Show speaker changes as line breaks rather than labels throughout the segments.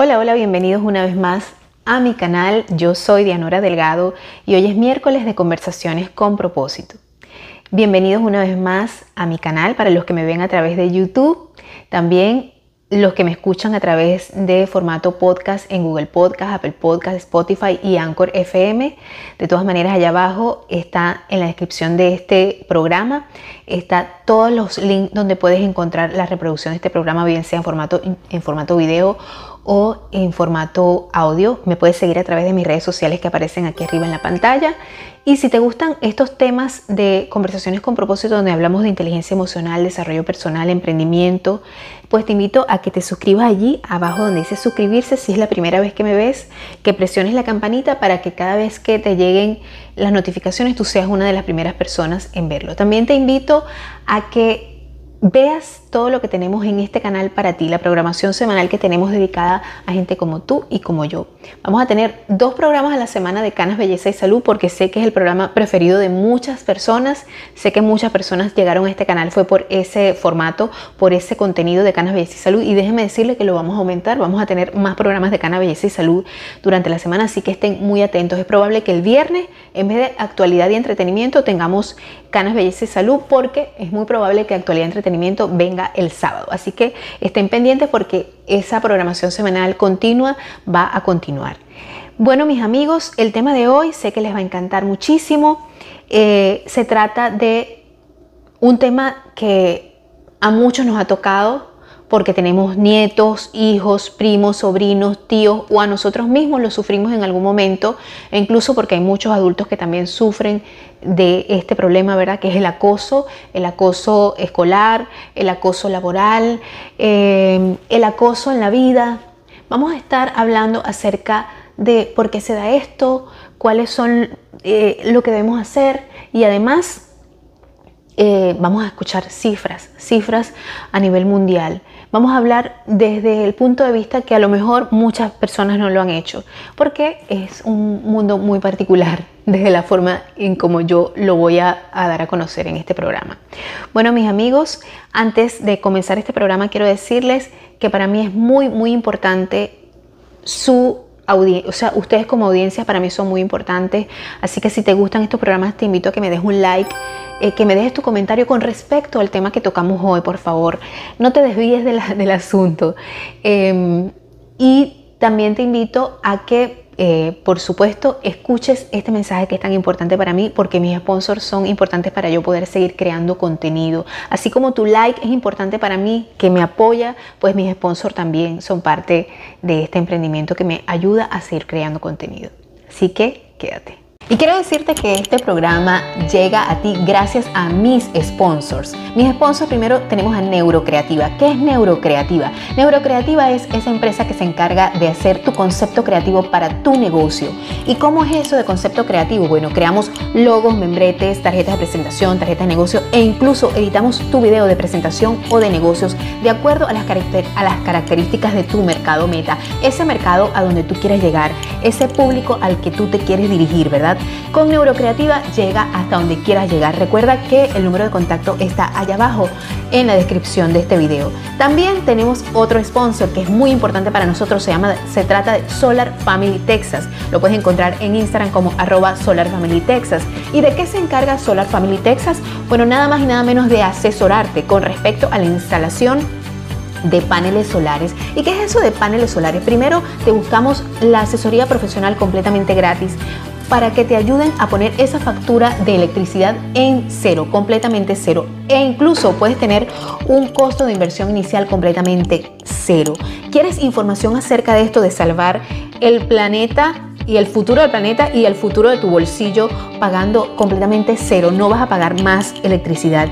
Hola, hola, bienvenidos una vez más a mi canal. Yo soy Dianora Delgado y hoy es miércoles de conversaciones con propósito. Bienvenidos una vez más a mi canal para los que me ven a través de YouTube. También los que me escuchan a través de formato podcast en Google Podcast, Apple Podcast, Spotify y Anchor FM. De todas maneras, allá abajo está en la descripción de este programa, está todos los links donde puedes encontrar la reproducción de este programa, bien sea en formato, en formato video o en formato audio. Me puedes seguir a través de mis redes sociales que aparecen aquí arriba en la pantalla. Y si te gustan estos temas de conversaciones con propósito donde hablamos de inteligencia emocional, desarrollo personal, emprendimiento, pues te invito a que te suscribas allí abajo donde dice suscribirse si es la primera vez que me ves, que presiones la campanita para que cada vez que te lleguen las notificaciones tú seas una de las primeras personas en verlo. También te invito a que veas todo lo que tenemos en este canal para ti, la programación semanal que tenemos dedicada a gente como tú y como yo. Vamos a tener dos programas a la semana de Canas, Belleza y Salud porque sé que es el programa preferido de muchas personas. Sé que muchas personas llegaron a este canal fue por ese formato, por ese contenido de Canas, Belleza y Salud y déjenme decirle que lo vamos a aumentar. Vamos a tener más programas de Canas, Belleza y Salud durante la semana, así que estén muy atentos. Es probable que el viernes, en vez de actualidad y entretenimiento, tengamos Canas, Belleza y Salud porque es muy probable que actualidad y entretenimiento venga el sábado. Así que estén pendientes porque esa programación semanal continua va a continuar. Bueno, mis amigos, el tema de hoy sé que les va a encantar muchísimo. Eh, se trata de un tema que a muchos nos ha tocado porque tenemos nietos, hijos, primos, sobrinos, tíos o a nosotros mismos lo sufrimos en algún momento, e incluso porque hay muchos adultos que también sufren de este problema, ¿verdad? Que es el acoso, el acoso escolar, el acoso laboral, eh, el acoso en la vida. Vamos a estar hablando acerca de por qué se da esto, cuáles son eh, lo que debemos hacer y además eh, vamos a escuchar cifras, cifras a nivel mundial. Vamos a hablar desde el punto de vista que a lo mejor muchas personas no lo han hecho, porque es un mundo muy particular desde la forma en como yo lo voy a, dar a conocer en este programa. Bueno, mis amigos, antes de comenzar este programa quiero decirles que para mí es muy, muy importante su o sea, ustedes como audiencia para mí son muy importantes, así que si te gustan estos programas te invito a que me des un like, eh, que me dejes tu comentario con respecto al tema que tocamos hoy, por favor. No te desvíes del asunto. Em, y también te invito a que eh, por supuesto, escuches este mensaje que es tan importante para mí porque mis sponsors son importantes para yo poder seguir creando contenido. Así como tu like es importante para mí, que me apoya, pues mis sponsors también son parte de este emprendimiento que me ayuda a seguir creando contenido. Así que quédate. Y quiero decirte que este programa llega a ti gracias a mis sponsors. Mis sponsors primero tenemos a Neurocreativa. ¿Qué es Neurocreativa? Neurocreativa es esa empresa que se encarga de hacer tu concepto creativo para tu negocio. ¿Y cómo es eso de concepto creativo? Bueno, creamos logos, membretes, tarjetas de presentación, tarjetas de negocio e incluso editamos tu video de presentación o de negocios de acuerdo a las, a las características de tu mercado meta. Ese mercado a donde tú quieres llegar, ese público al que tú te quieres dirigir, ¿verdad? Con Neurocreativa llega hasta donde quieras llegar. Recuerda que el número de contacto está allá abajo en la descripción de este video. También tenemos otro sponsor que es muy importante para nosotros, se, llama, se trata de Solar Family Texas. Lo puedes encontrar en Instagram como arroba Solar Family Texas. ¿Y de qué se encarga Solar Family Texas? Bueno, nada más y nada menos de asesorarte con respecto a la instalación de paneles solares. ¿Y qué es eso de paneles solares? Primero te buscamos la asesoría profesional completamente gratis para que te ayuden a poner esa factura de electricidad en cero, completamente cero. E incluso puedes tener un costo de inversión inicial completamente cero. ¿Quieres información acerca de esto de salvar el planeta? y el futuro del planeta y el futuro de tu bolsillo pagando completamente cero. No vas a pagar más electricidad.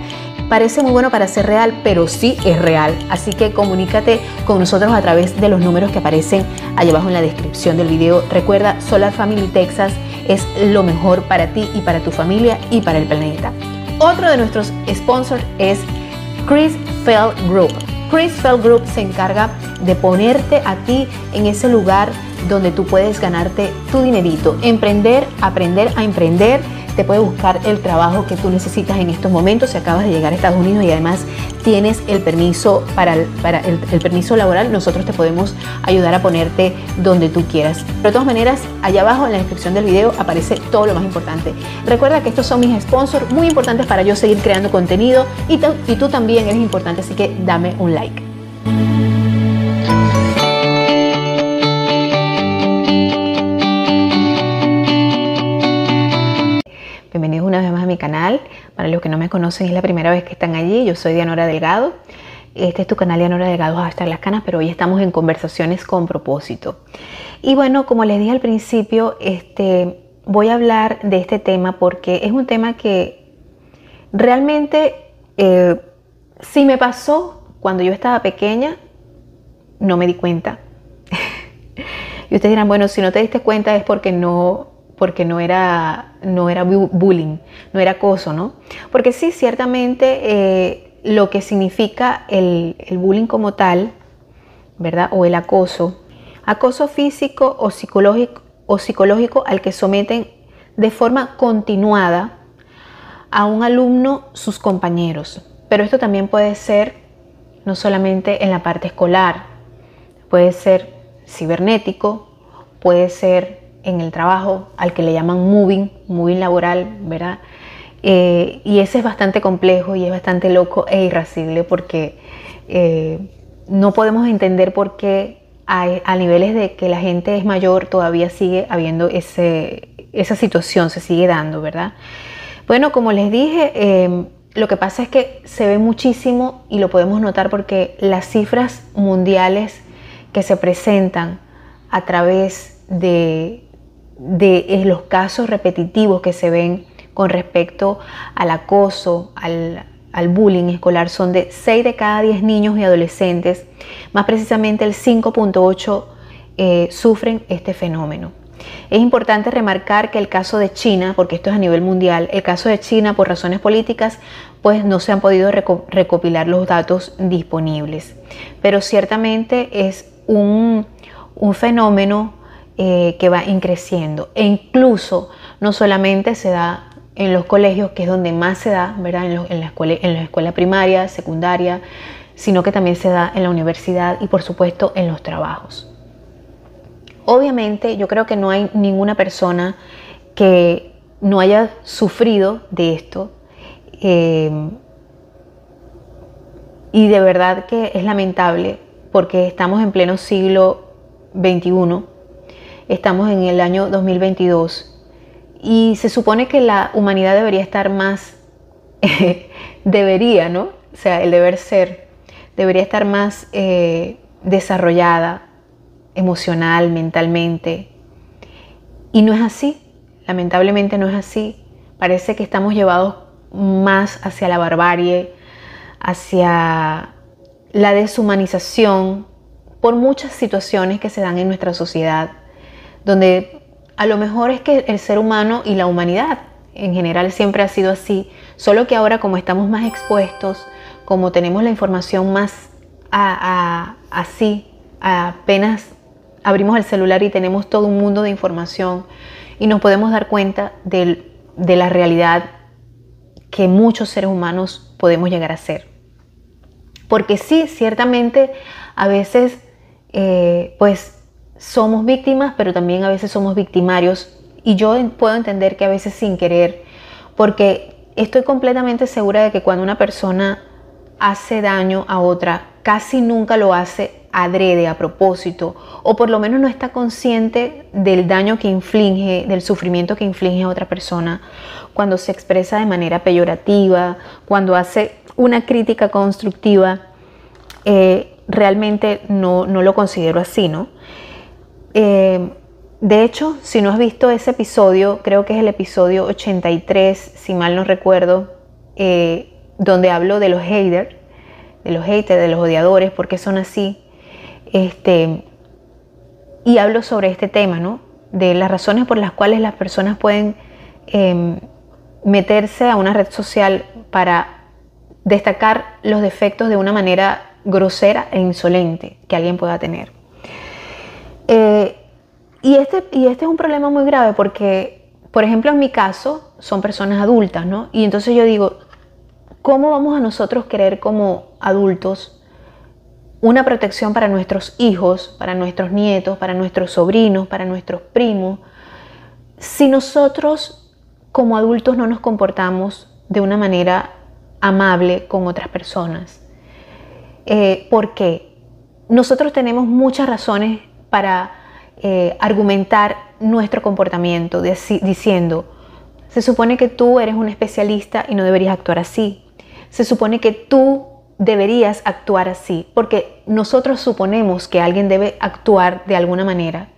Parece muy bueno para ser real, pero sí es real. Así que comunícate con nosotros a través de los números que aparecen allá abajo en la descripción del video. Recuerda, Solar Family Texas es lo mejor para ti y para tu familia y para el planeta. Otro de nuestros sponsors es Chris Fell Group. Chris Fell Group se encarga de ponerte a ti en ese lugar donde tú puedes ganarte tu dinerito, emprender, aprender a emprender te puede buscar el trabajo que tú necesitas en estos momentos si acabas de llegar a Estados Unidos y además tienes el permiso para, el, permiso laboral, nosotros te podemos ayudar a ponerte donde tú quieras. Pero de todas maneras, allá abajo en la descripción del video aparece todo lo más importante. Recuerda que estos son mis sponsors muy importantes para yo seguir creando contenido y tú también eres importante, así que dame un like. Conocen, es la primera vez que están allí. Yo soy Dianora Delgado. Este es tu canal Dianora Delgado hasta las canas, pero hoy estamos en conversaciones con propósito. Y bueno, como les dije al principio, este, voy a hablar de este tema porque es un tema que realmente eh, si me pasó cuando yo estaba pequeña, no me di cuenta. y ustedes dirán, bueno, si no te diste cuenta es porque no porque no era, no era bullying, no era acoso, ¿no? Porque sí, ciertamente eh, lo que significa el, bullying como tal, ¿verdad? O el acoso, acoso físico o psicológico, o psicológico al que someten de forma continuada a un alumno sus compañeros. Pero esto también puede ser no solamente en la parte escolar, puede ser cibernético, puede ser en el trabajo al que le llaman moving, moving laboral, ¿verdad? Eh, y ese es bastante complejo y es bastante loco e irascible porque eh, no podemos entender por qué a, niveles de que la gente es mayor todavía sigue habiendo ese, esa situación, se sigue dando, ¿verdad? Bueno, como les dije, em, lo que pasa es que se ve muchísimo y lo podemos notar porque las cifras mundiales que se presentan a través de, de los casos repetitivos que se ven con respecto al acoso, al, bullying escolar son de 6 de cada 10 niños y adolescentes, más precisamente el 5.8 eh, sufren este fenómeno. Es importante remarcar que el caso de China, porque esto es a nivel mundial, el caso de China por razones políticas, pues no se han podido recopilar los datos disponibles. Pero ciertamente es un, un fenómeno eh, que va increciendo. E incluso no solamente se da en los colegios, que es donde más se da, ¿verdad? En, la escuela, en la escuela primaria, secundaria, sino que también se da en la universidad y por supuesto en los trabajos. Obviamente yo creo que no hay ninguna persona que no haya sufrido de esto. Eh, y de verdad que es lamentable porque estamos en pleno siglo XXI Estamos en el año 2022 y se supone que la humanidad debería estar más, debería, ¿no? O sea, el deber ser, debería estar más eh, desarrollada emocional, mentalmente. Y no es así, lamentablemente no es así. Parece que estamos llevados más hacia la barbarie, hacia la deshumanización por muchas situaciones que se dan en nuestra sociedad donde a lo mejor es que el ser humano y la humanidad en general siempre ha sido así, solo que ahora como estamos más expuestos, como tenemos la información más así, apenas abrimos el celular y tenemos todo un mundo de información y nos podemos dar cuenta de la realidad que muchos seres humanos podemos llegar a ser. Porque sí, ciertamente a veces eh, pues somos víctimas, pero también a veces somos victimarios. Y yo puedo entender que a veces sin querer, porque estoy completamente segura de que cuando una persona hace daño a otra, casi nunca lo hace adrede, a propósito, o por lo menos no está consciente del daño que inflige, del sufrimiento que inflige a otra persona, cuando se expresa de manera peyorativa, cuando hace una crítica constructiva, eh, realmente no, no lo considero así, ¿no? Eh, de hecho, si no has visto ese episodio, creo que es el episodio 83, si mal no recuerdo, eh, donde hablo de los haters, de los haters, de los odiadores, porque son así. Este, y hablo sobre este tema, ¿no? De las razones por las cuales las personas pueden em, meterse a una red social para destacar los defectos de una manera grosera e insolente que alguien pueda tener. Eh, y, este, y este es un problema muy grave porque por ejemplo, en mi caso, son personas adultas, ¿no? Y entonces yo digo, ¿cómo vamos a nosotros querer como adultos una protección para nuestros hijos, para nuestros nietos, para nuestros sobrinos, para nuestros primos, si nosotros como adultos no nos comportamos de una manera amable con otras personas? Eh, ¿Por qué? Nosotros tenemos muchas razones para eh, argumentar nuestro comportamiento diciendo, se supone que tú eres un especialista y no deberías actuar así. Se supone que tú deberías actuar así, porque nosotros suponemos que alguien debe actuar de alguna manera,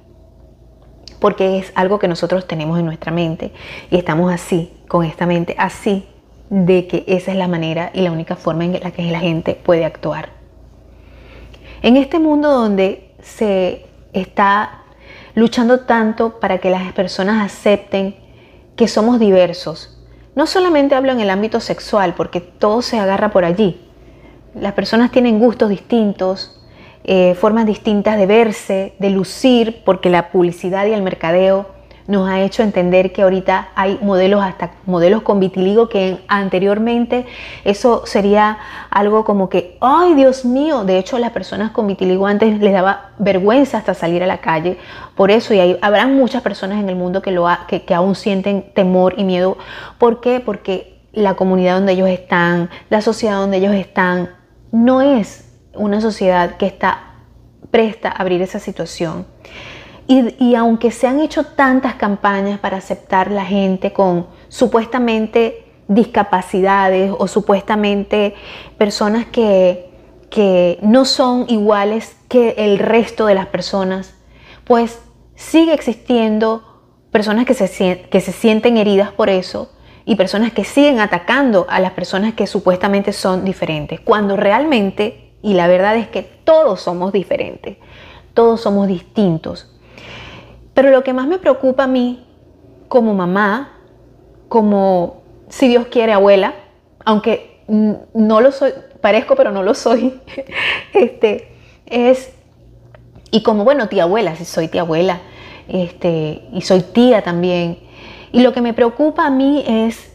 porque es algo que nosotros tenemos en nuestra mente y estamos así, con esta mente así, de que esa es la manera y la única forma en la que la gente puede actuar. En este mundo donde se está luchando tanto para que las personas acepten que somos diversos. No solamente hablo en el ámbito sexual, porque todo se agarra por allí. Las personas tienen gustos distintos, eh, formas distintas de verse, de lucir, porque la publicidad y el mercadeo nos ha hecho entender que ahorita hay modelos, hasta modelos con vitiligo, que anteriormente eso sería algo como que, ay Dios mío, de hecho las personas con vitiligo antes les daba vergüenza hasta salir a la calle, por eso, y hay, habrán muchas personas en el mundo que, lo que, que aún sienten temor y miedo. ¿Por qué? Porque la comunidad donde ellos están, la sociedad donde ellos están, no es una sociedad que está presta a abrir esa situación. Y, aunque se han hecho tantas campañas para aceptar la gente con supuestamente discapacidades o supuestamente personas que, que no son iguales que el resto de las personas, pues sigue existiendo personas que se, que se sienten heridas por eso y personas que siguen atacando a las personas que supuestamente son diferentes, cuando realmente, y la verdad es que todos somos diferentes, todos somos distintos. Pero lo que más me preocupa a mí como mamá, como si Dios quiere abuela, aunque no lo soy, parezco pero no lo soy, este, es, y como bueno, tía abuela, si soy tía abuela, este, y soy tía también. Y lo que me preocupa a mí es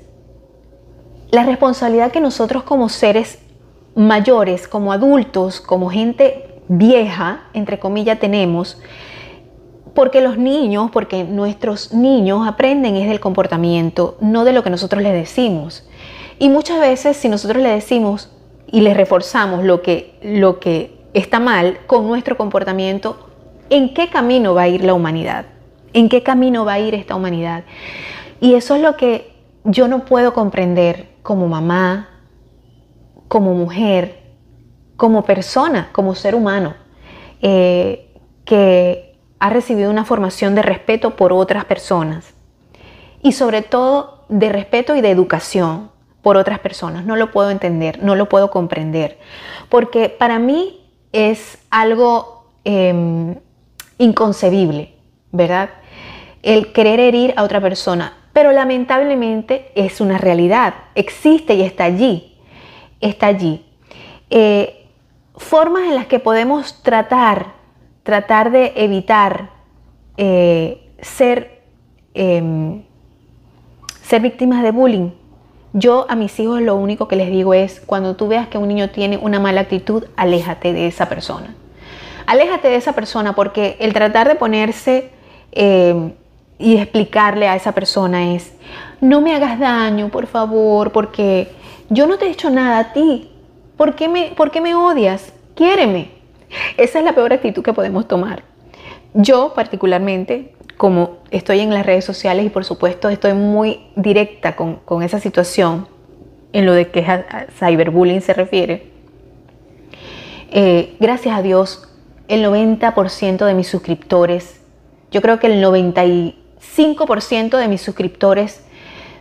la responsabilidad que nosotros como seres mayores, como adultos, como gente vieja, entre comillas, tenemos porque los niños, porque nuestros niños aprenden es del comportamiento, no de lo que nosotros les decimos. Y muchas veces si nosotros le decimos y les reforzamos lo que, lo que está mal con nuestro comportamiento, ¿en qué camino va a ir la humanidad? ¿En qué camino va a ir esta humanidad? Y eso es lo que yo no puedo comprender como mamá, como mujer, como persona, como ser humano, eh, que ha recibido una formación de respeto por otras personas y sobre todo de respeto y de educación por otras personas. No lo puedo entender, no lo puedo comprender, porque para mí es algo em, inconcebible, ¿verdad? El querer herir a otra persona, pero lamentablemente es una realidad, existe y está allí, está allí. Eh, formas en las que podemos tratar tratar de evitar eh, ser, em, ser víctimas de bullying. Yo a mis hijos lo único que les digo es, cuando tú veas que un niño tiene una mala actitud, aléjate de esa persona. Aléjate de esa persona porque el tratar de ponerse em, y explicarle a esa persona es, no me hagas daño, por favor, porque yo no te he hecho nada a ti. ¿Por qué me, por qué me odias? Quiéreme. Esa es la peor actitud que podemos tomar. Yo particularmente, como estoy en las redes sociales y por supuesto estoy muy directa con, esa situación en lo de que a, cyberbullying se refiere, eh, gracias a Dios, el 90% de mis suscriptores, yo creo que el 95% de mis suscriptores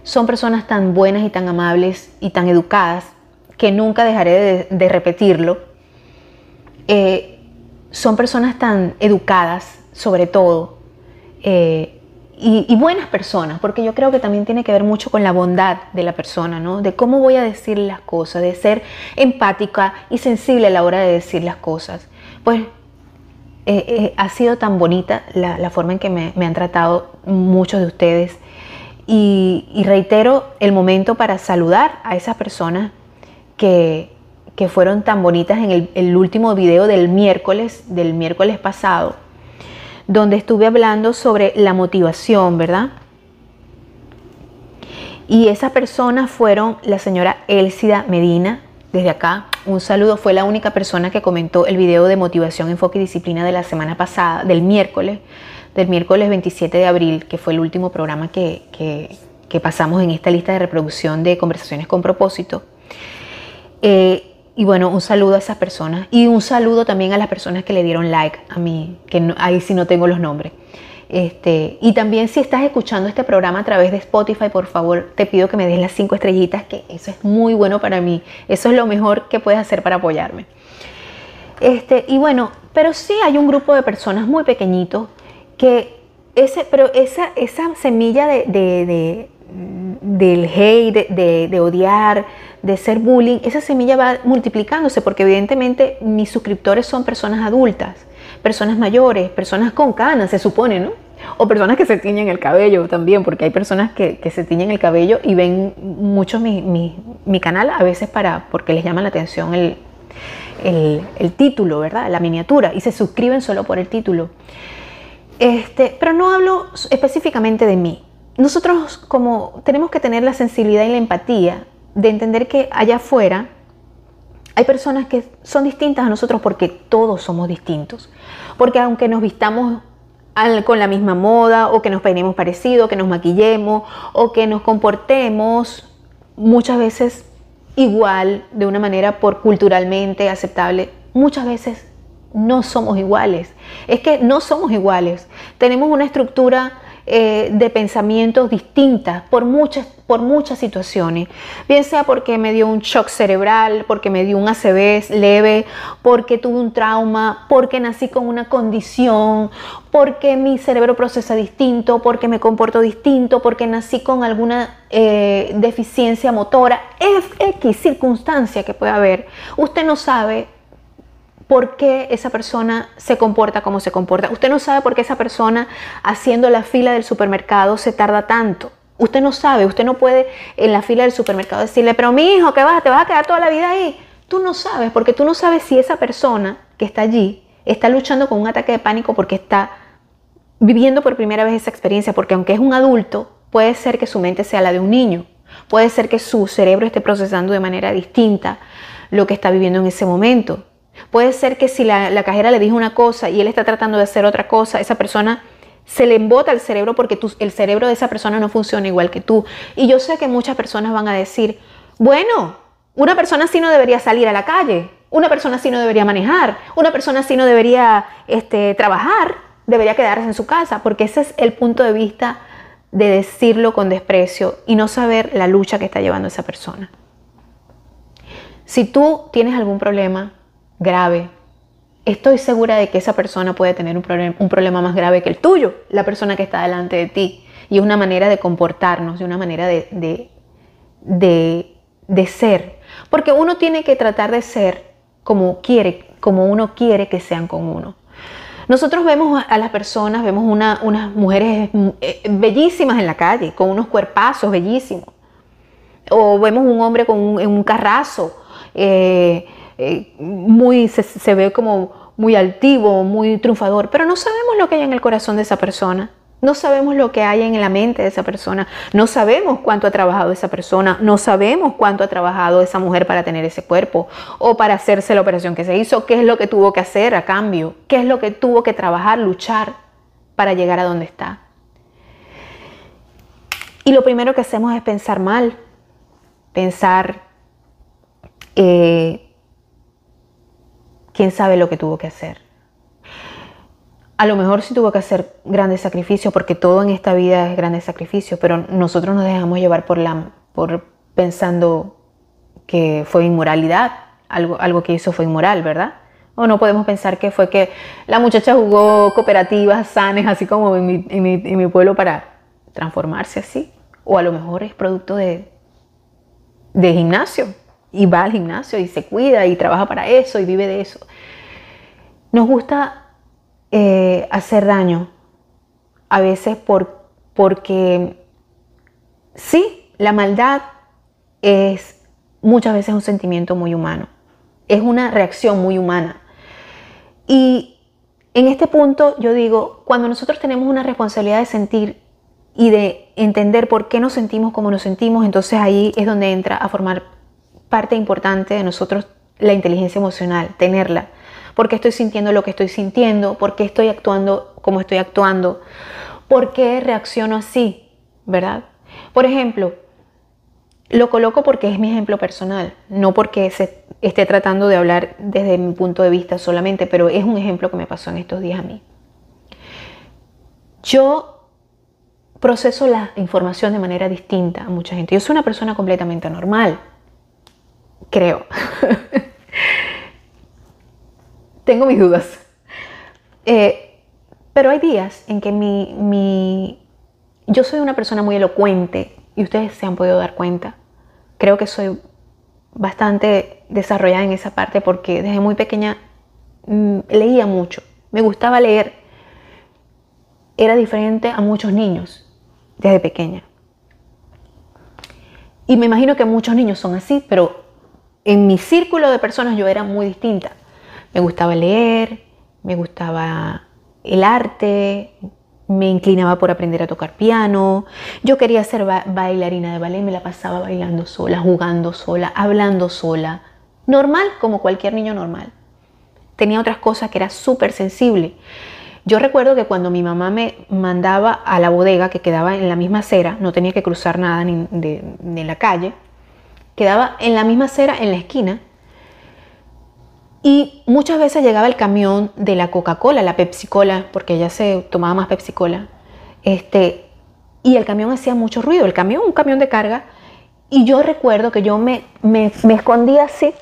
son personas tan buenas y tan amables y tan educadas que nunca dejaré de repetirlo eh, son personas tan educadas, sobre todo, eh, y, buenas personas, porque yo creo que también tiene que ver mucho con la bondad de la persona, ¿no? De cómo voy a decir las cosas, de ser empática y sensible a la hora de decir las cosas. Pues eh, ha sido tan bonita la, forma en que me, han tratado muchos de ustedes Y, reitero el momento para saludar a esas personas que, fueron tan bonitas en el, último video del miércoles, del miércoles pasado, donde estuve hablando sobre la motivación, ¿verdad? Y esas personas fueron la señora Elcida Medina, desde acá, un saludo, fue la única persona que comentó el video de motivación, enfoque y disciplina de la semana pasada, del miércoles, del miércoles 27 de abril, que fue el último programa que, pasamos en esta lista de reproducción de conversaciones con propósito. Eh, y bueno, un saludo a esas personas y un saludo también a las personas que le dieron like a mí, que ahí sí no tengo los nombres. Este, y también si estás escuchando este programa a través de Spotify, por favor, te pido que me des las cinco estrellitas, que eso es muy bueno para mí. Eso es lo mejor que puedes hacer para apoyarme. Este, y bueno, pero sí hay un grupo de personas muy pequeñitos que ese, pero esa, esa semilla de, de, del hate, de, odiar, de ser bullying, esa semilla va multiplicándose porque evidentemente mis suscriptores son personas adultas, personas mayores, personas con canas, se supone, ¿no? O personas que se tiñen el cabello también, porque hay personas que, se tiñen el cabello y ven mucho mi, canal a veces para, porque les llama la atención el, el, el título, ¿verdad? La miniatura, y se suscriben solo por el título. Este, pero no hablo específicamente de mí. Nosotros como tenemos que tener la sensibilidad y la empatía de entender que allá afuera hay personas que son distintas a nosotros porque todos somos distintos. Porque aunque nos vistamos con la misma moda o que nos peinemos parecido, que nos maquillemos o que nos comportemos muchas veces igual, de una manera por culturalmente aceptable, muchas veces no somos iguales. Es que no somos iguales. Tenemos una estructura eh, de pensamientos distintas por muchas, por muchas situaciones. Bien sea porque me dio un shock cerebral, porque me dio un ACV leve, porque tuve un trauma, porque nací con una condición, porque mi cerebro procesa distinto, porque me comporto distinto, porque nací con alguna eh, deficiencia motora, X circunstancia que pueda haber. Usted no sabe por qué esa persona se comporta como se comporta. Usted no sabe por qué esa persona haciendo la fila del supermercado se tarda tanto. Usted no sabe, usted no puede en la fila del supermercado decirle, pero mi hijo, ¿qué vas? ¿Te vas a quedar toda la vida ahí? Tú no sabes, porque tú no sabes si esa persona que está allí está luchando con un ataque de pánico porque está viviendo por primera vez esa experiencia, porque aunque es un adulto, puede ser que su mente sea la de un niño, puede ser que su cerebro esté procesando de manera distinta lo que está viviendo en ese momento. Puede ser que si la, cajera le dijo una cosa y él está tratando de hacer otra cosa, esa persona se le embota el cerebro porque el cerebro de esa persona no funciona igual que tú. Y yo sé que muchas personas van a decir, bueno, una persona así no debería salir a la calle, una persona así no debería manejar, una persona así no debería este, trabajar, debería quedarse en su casa, porque ese es el punto de vista de decirlo con desprecio y no saber la lucha que está llevando esa persona. Si tú tienes algún problema, grave, estoy segura de que esa persona puede tener un, problema más grave que el tuyo, la persona que está delante de ti. Y es una manera de comportarnos, de una manera de, de, ser. Porque uno tiene que tratar de ser como quiere, como uno quiere que sean con uno. Nosotros vemos a las personas, vemos unas mujeres eh, bellísimas en la calle, con unos cuerpazos bellísimos. O vemos un hombre con un, un carrazo, eh, eh, muy, se, ve como muy altivo, muy triunfador, pero no sabemos lo que hay en el corazón de esa persona. No sabemos lo que hay en la mente de esa persona. No sabemos cuánto ha trabajado esa persona. No sabemos cuánto ha trabajado esa mujer para tener ese cuerpo o para hacerse la operación que se hizo. ¿Qué es lo que tuvo que hacer a cambio? ¿Qué es lo que tuvo que trabajar, luchar para llegar a donde está? Y lo primero que hacemos es pensar mal. Pensar eh, quién sabe lo que tuvo que hacer. A lo mejor sí tuvo que hacer grandes sacrificios, porque todo en esta vida es grandes sacrificios, pero nosotros nos dejamos llevar por, la, por pensando que fue inmoralidad, algo, algo que hizo fue inmoral, ¿verdad? O no podemos pensar que fue que la muchacha jugó cooperativas sanes, así como en mi, en mi, pueblo, para transformarse así. O a lo mejor es producto de, de gimnasio, y va al gimnasio y se cuida y trabaja para eso y vive de eso. Nos gusta eh, hacer daño a veces por, porque sí, la maldad es muchas veces un sentimiento muy humano, es una reacción muy humana. Y en este punto yo digo, cuando nosotros tenemos una responsabilidad de sentir y de entender por qué nos sentimos como nos sentimos, entonces ahí es donde entra a formar parte importante de nosotros la inteligencia emocional, tenerla. ¿Por qué estoy sintiendo lo que estoy sintiendo? ¿Por qué estoy actuando como estoy actuando? ¿Por qué reacciono así? ¿Verdad? Por ejemplo, lo coloco porque es mi ejemplo personal, no porque esté tratando de hablar desde mi punto de vista solamente, pero es un ejemplo que me pasó en estos días a mí. Yo proceso la información de manera distinta a mucha gente. Yo soy una persona completamente normal, creo. Tengo mis dudas. Eh, pero hay días en que mi, mi, yo soy una persona muy elocuente y ustedes se han podido dar cuenta. Creo que soy bastante desarrollada en esa parte porque desde muy pequeña mm, leía mucho. Me gustaba leer. Era diferente a muchos niños desde pequeña. Y me imagino que muchos niños son así, pero en mi círculo de personas yo era muy distinta. Me gustaba leer, me gustaba el arte, me inclinaba por aprender a tocar piano, yo quería ser bailarina de ballet, me la pasaba bailando sola, jugando sola, hablando sola, normal como cualquier niño normal. Tenía otras cosas que era súper sensible. Yo recuerdo que cuando mi mamá me mandaba a la bodega que quedaba en la misma acera, no tenía que cruzar nada ni de, la calle, quedaba en la misma acera, en la esquina, y muchas veces llegaba el camión de la Coca-Cola, la Pepsi-Cola, porque ella se tomaba más Pepsi-Cola, este, y el camión hacía mucho ruido, el camión, un camión de carga, y yo recuerdo que yo me, me, me escondía así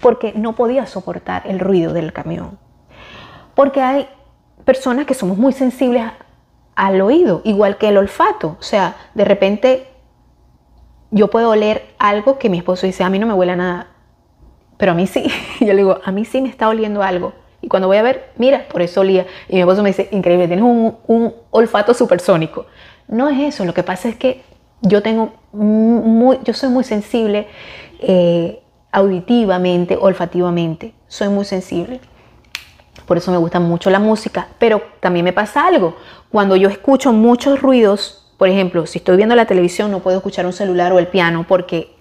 porque no podía soportar el ruido del camión. Porque hay personas que somos muy sensibles al oído, igual que el olfato. O sea, de repente yo puedo oler algo que mi esposo dice, a mí no me huele a nada, pero a mí sí. yo le digo, a mí sí me está oliendo algo. Y cuando voy a ver, mira, por eso olía. Y mi esposo me dice, increíble, tienes un, olfato supersónico. No es eso, lo que pasa es que yo tengo muy, yo soy muy sensible eh, auditivamente, olfativamente, soy muy sensible por eso me gusta mucho la música, pero también me pasa algo. Cuando yo escucho muchos ruidos, por ejemplo, si estoy viendo la televisión no puedo escuchar un celular o el piano porque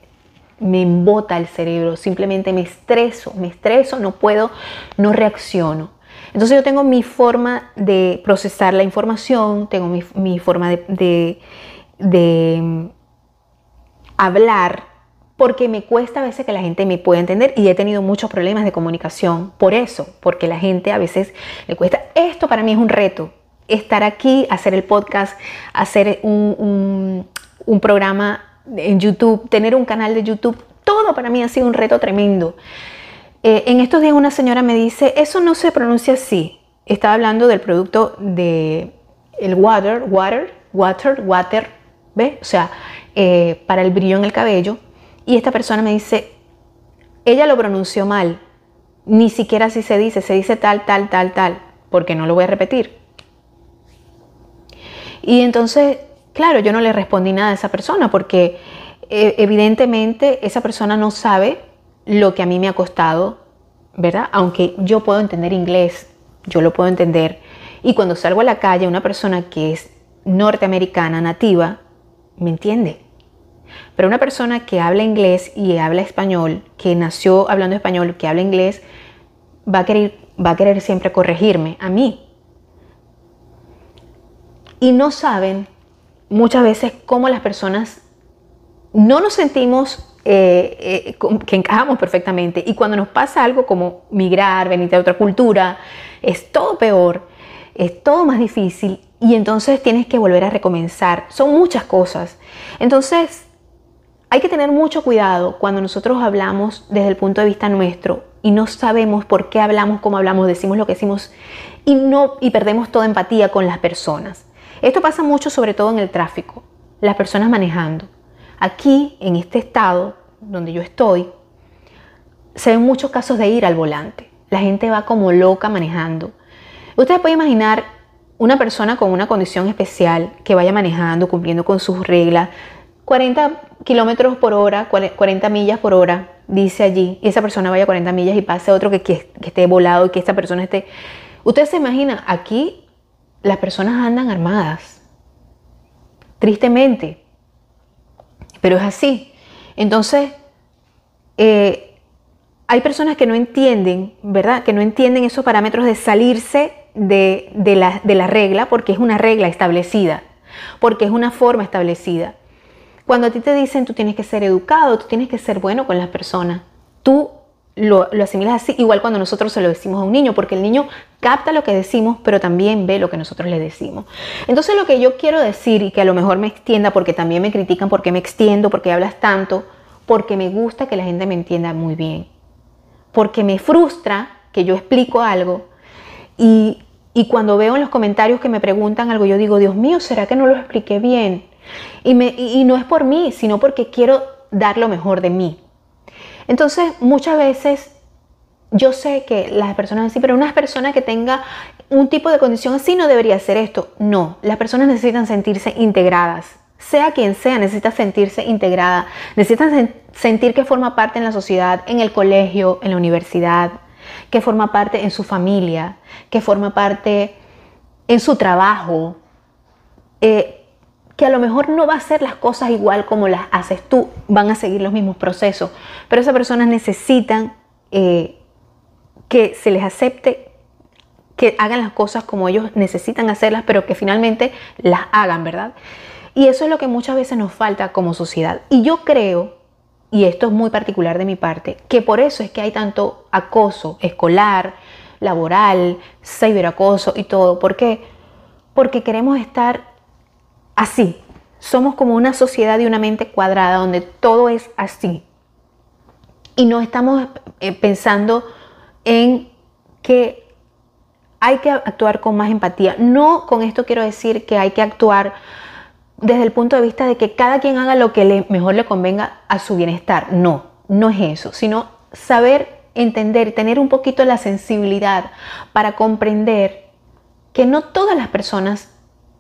me embota el cerebro, simplemente me estreso, me estreso, no puedo, no reacciono. Entonces yo tengo mi forma de procesar la información, tengo mi, forma de, de mm, hablar porque me cuesta a veces que la gente me pueda entender y he tenido muchos problemas de comunicación por eso, porque la gente a veces le cuesta. Esto para mí es un reto, estar aquí, hacer el podcast, hacer un, programa en YouTube, tener un canal de YouTube, todo para mí ha sido un reto tremendo. Eh, en estos días una señora me dice, eso no se pronuncia así. Estaba hablando del producto de el water, water, water, water, ¿ves? O sea, eh, para el brillo en el cabello y esta persona me dice, ella lo pronunció mal, ni siquiera así se dice, se dice tal, tal, tal, tal, porque no lo voy a repetir. Y entonces, claro, yo no le respondí nada a esa persona porque eh, evidentemente esa persona no sabe lo que a mí me ha costado, ¿verdad? Aunque yo puedo entender inglés, yo lo puedo entender. Y cuando salgo a la calle, una persona que es norteamericana, nativa, me entiende. Pero una persona que habla inglés y habla español, que nació hablando español, que habla inglés, va a querer, va a querer siempre corregirme a mí. Y no saben muchas veces cómo las personas no nos sentimos eh, eh, que encajamos perfectamente. Y cuando nos pasa algo como migrar, venir de otra cultura, es todo peor, es todo más difícil y entonces tienes que volver a recomenzar. Son muchas cosas. Entonces, hay que tener mucho cuidado cuando nosotros hablamos desde el punto de vista nuestro y no sabemos por qué hablamos, cómo hablamos, decimos lo que decimos y, no, y perdemos toda empatía con las personas. Esto pasa mucho sobre todo en el tráfico, las personas manejando. Aquí, en este estado donde yo estoy, se ven muchos casos de ir al volante. La gente va como loca manejando. Ustedes pueden imaginar una persona con una condición especial que vaya manejando, cumpliendo con sus reglas, 40 kilómetros por hora, 40 millas por hora, dice allí, y esa persona vaya 40 millas y pase otro que, que, esté volado y que esta persona esté... Usted se imagina, aquí las personas andan armadas, tristemente, pero es así. Entonces, eh, hay personas que no entienden, ¿verdad? Que no entienden esos parámetros de salirse de, la, de la regla porque es una regla establecida, porque es una forma establecida. Cuando a ti te dicen tú tienes que ser educado, tú tienes que ser bueno con las personas, tú lo, asimilas así, igual cuando nosotros se lo decimos a un niño, porque el niño capta lo que decimos, pero también ve lo que nosotros le decimos. Entonces lo que yo quiero decir, y que a lo mejor me extienda, porque también me critican porque me extiendo, porque hablas tanto, porque me gusta que la gente me entienda muy bien, porque me frustra que yo explico algo y, y cuando veo en los comentarios que me preguntan algo, yo digo, Dios mío, ¿será que no lo expliqué bien? Y, me, y no es por mí, sino porque quiero dar lo mejor de mí. Entonces, muchas veces yo sé que las personas así, pero una persona que tenga un tipo de condición así no debería hacer esto. No, las personas necesitan sentirse integradas. Sea quien sea, necesita sentirse integrada, necesitan sentir que forma parte en la sociedad, en el colegio, en la universidad, que forma parte en su familia, que forma parte en su trabajo, eh, que a lo mejor no va a hacer las cosas igual como las haces tú, van a seguir los mismos procesos, pero esas personas necesitan eh, que se les acepte que hagan las cosas como ellos necesitan hacerlas, pero que finalmente las hagan, ¿verdad? Y eso es lo que muchas veces nos falta como sociedad. Y yo creo, y esto es muy particular de mi parte, que por eso es que hay tanto acoso escolar, laboral, ciberacoso y todo. ¿Por qué? Porque queremos estar así. Somos como una sociedad de una mente cuadrada donde todo es así. Y no estamos eh, pensando en que hay que actuar con más empatía. No con esto quiero decir que hay que actuar desde el punto de vista de que cada quien haga lo que mejor le convenga a su bienestar. No, no es eso, sino saber entender, tener un poquito la sensibilidad para comprender que no todas las personas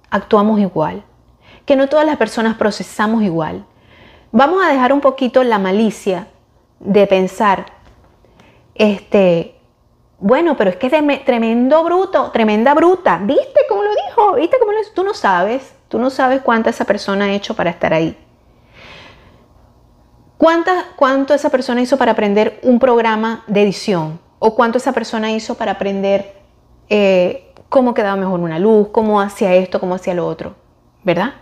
actuamos igual que no todas las personas procesamos igual. Vamos a dejar un poquito la malicia de pensar, este, bueno, pero es que es tremendo bruto, tremenda bruta. ¿Viste cómo lo dijo? ¿Viste cómo lo dijo? Tú no sabes, tú no sabes cuánta esa persona ha hecho para estar ahí. ¿Cuánta, ¿Cuánto esa persona hizo para aprender un programa de edición? ¿O cuánto esa persona hizo para aprender eh, cómo quedaba mejor una luz, cómo hacía esto, cómo hacía lo otro? ¿Verdad?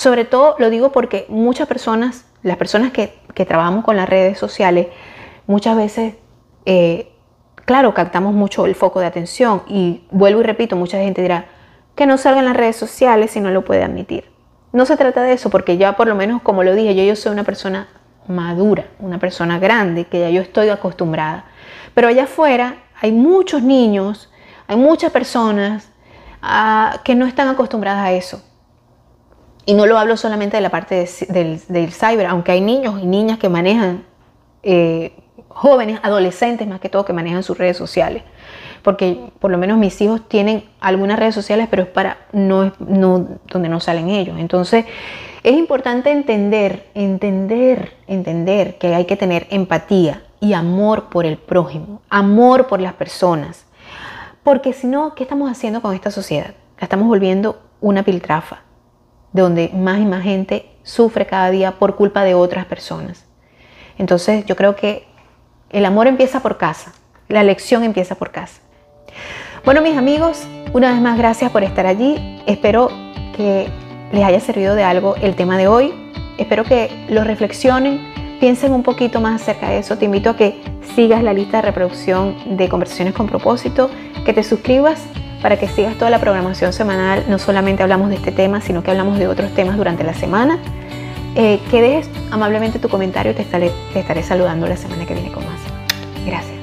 Sobre todo lo digo porque muchas personas, las personas que, trabajamos con las redes sociales, muchas veces, eh, claro, captamos mucho el foco de atención y vuelvo y repito, mucha gente dirá que no salga en las redes sociales si no lo puede admitir. No se trata de eso porque ya por lo menos, como lo dije, yo, yo soy una persona madura, una persona grande, que ya yo estoy acostumbrada. Pero allá afuera hay muchos niños, hay muchas personas ah, que no están acostumbradas a eso. Y no lo hablo solamente de la parte del, cyber, aunque hay niños y niñas que manejan, eh, jóvenes, adolescentes más que todo, que manejan sus redes sociales. Porque por lo menos mis hijos tienen algunas redes sociales, pero es para no, no donde no salen ellos. Entonces, es importante entender, entender, entender que hay que tener empatía y amor por el prójimo, amor por las personas. Porque si no, ¿qué estamos haciendo con esta sociedad? La estamos volviendo una piltrafa donde más y más gente sufre cada día por culpa de otras personas. Entonces yo creo que el amor empieza por casa, la lección empieza por casa. Bueno mis amigos, una vez más gracias por estar allí. Espero que les haya servido de algo el tema de hoy. Espero que lo reflexionen, piensen un poquito más acerca de eso. Te invito a que sigas la lista de reproducción de conversaciones con propósito, que te suscribas para que sigas toda la programación semanal. No solamente hablamos de este tema, sino que hablamos de otros temas durante la semana. Eh, que dejes amablemente tu comentario, te estaré, te estaré saludando la semana que viene con más. Gracias.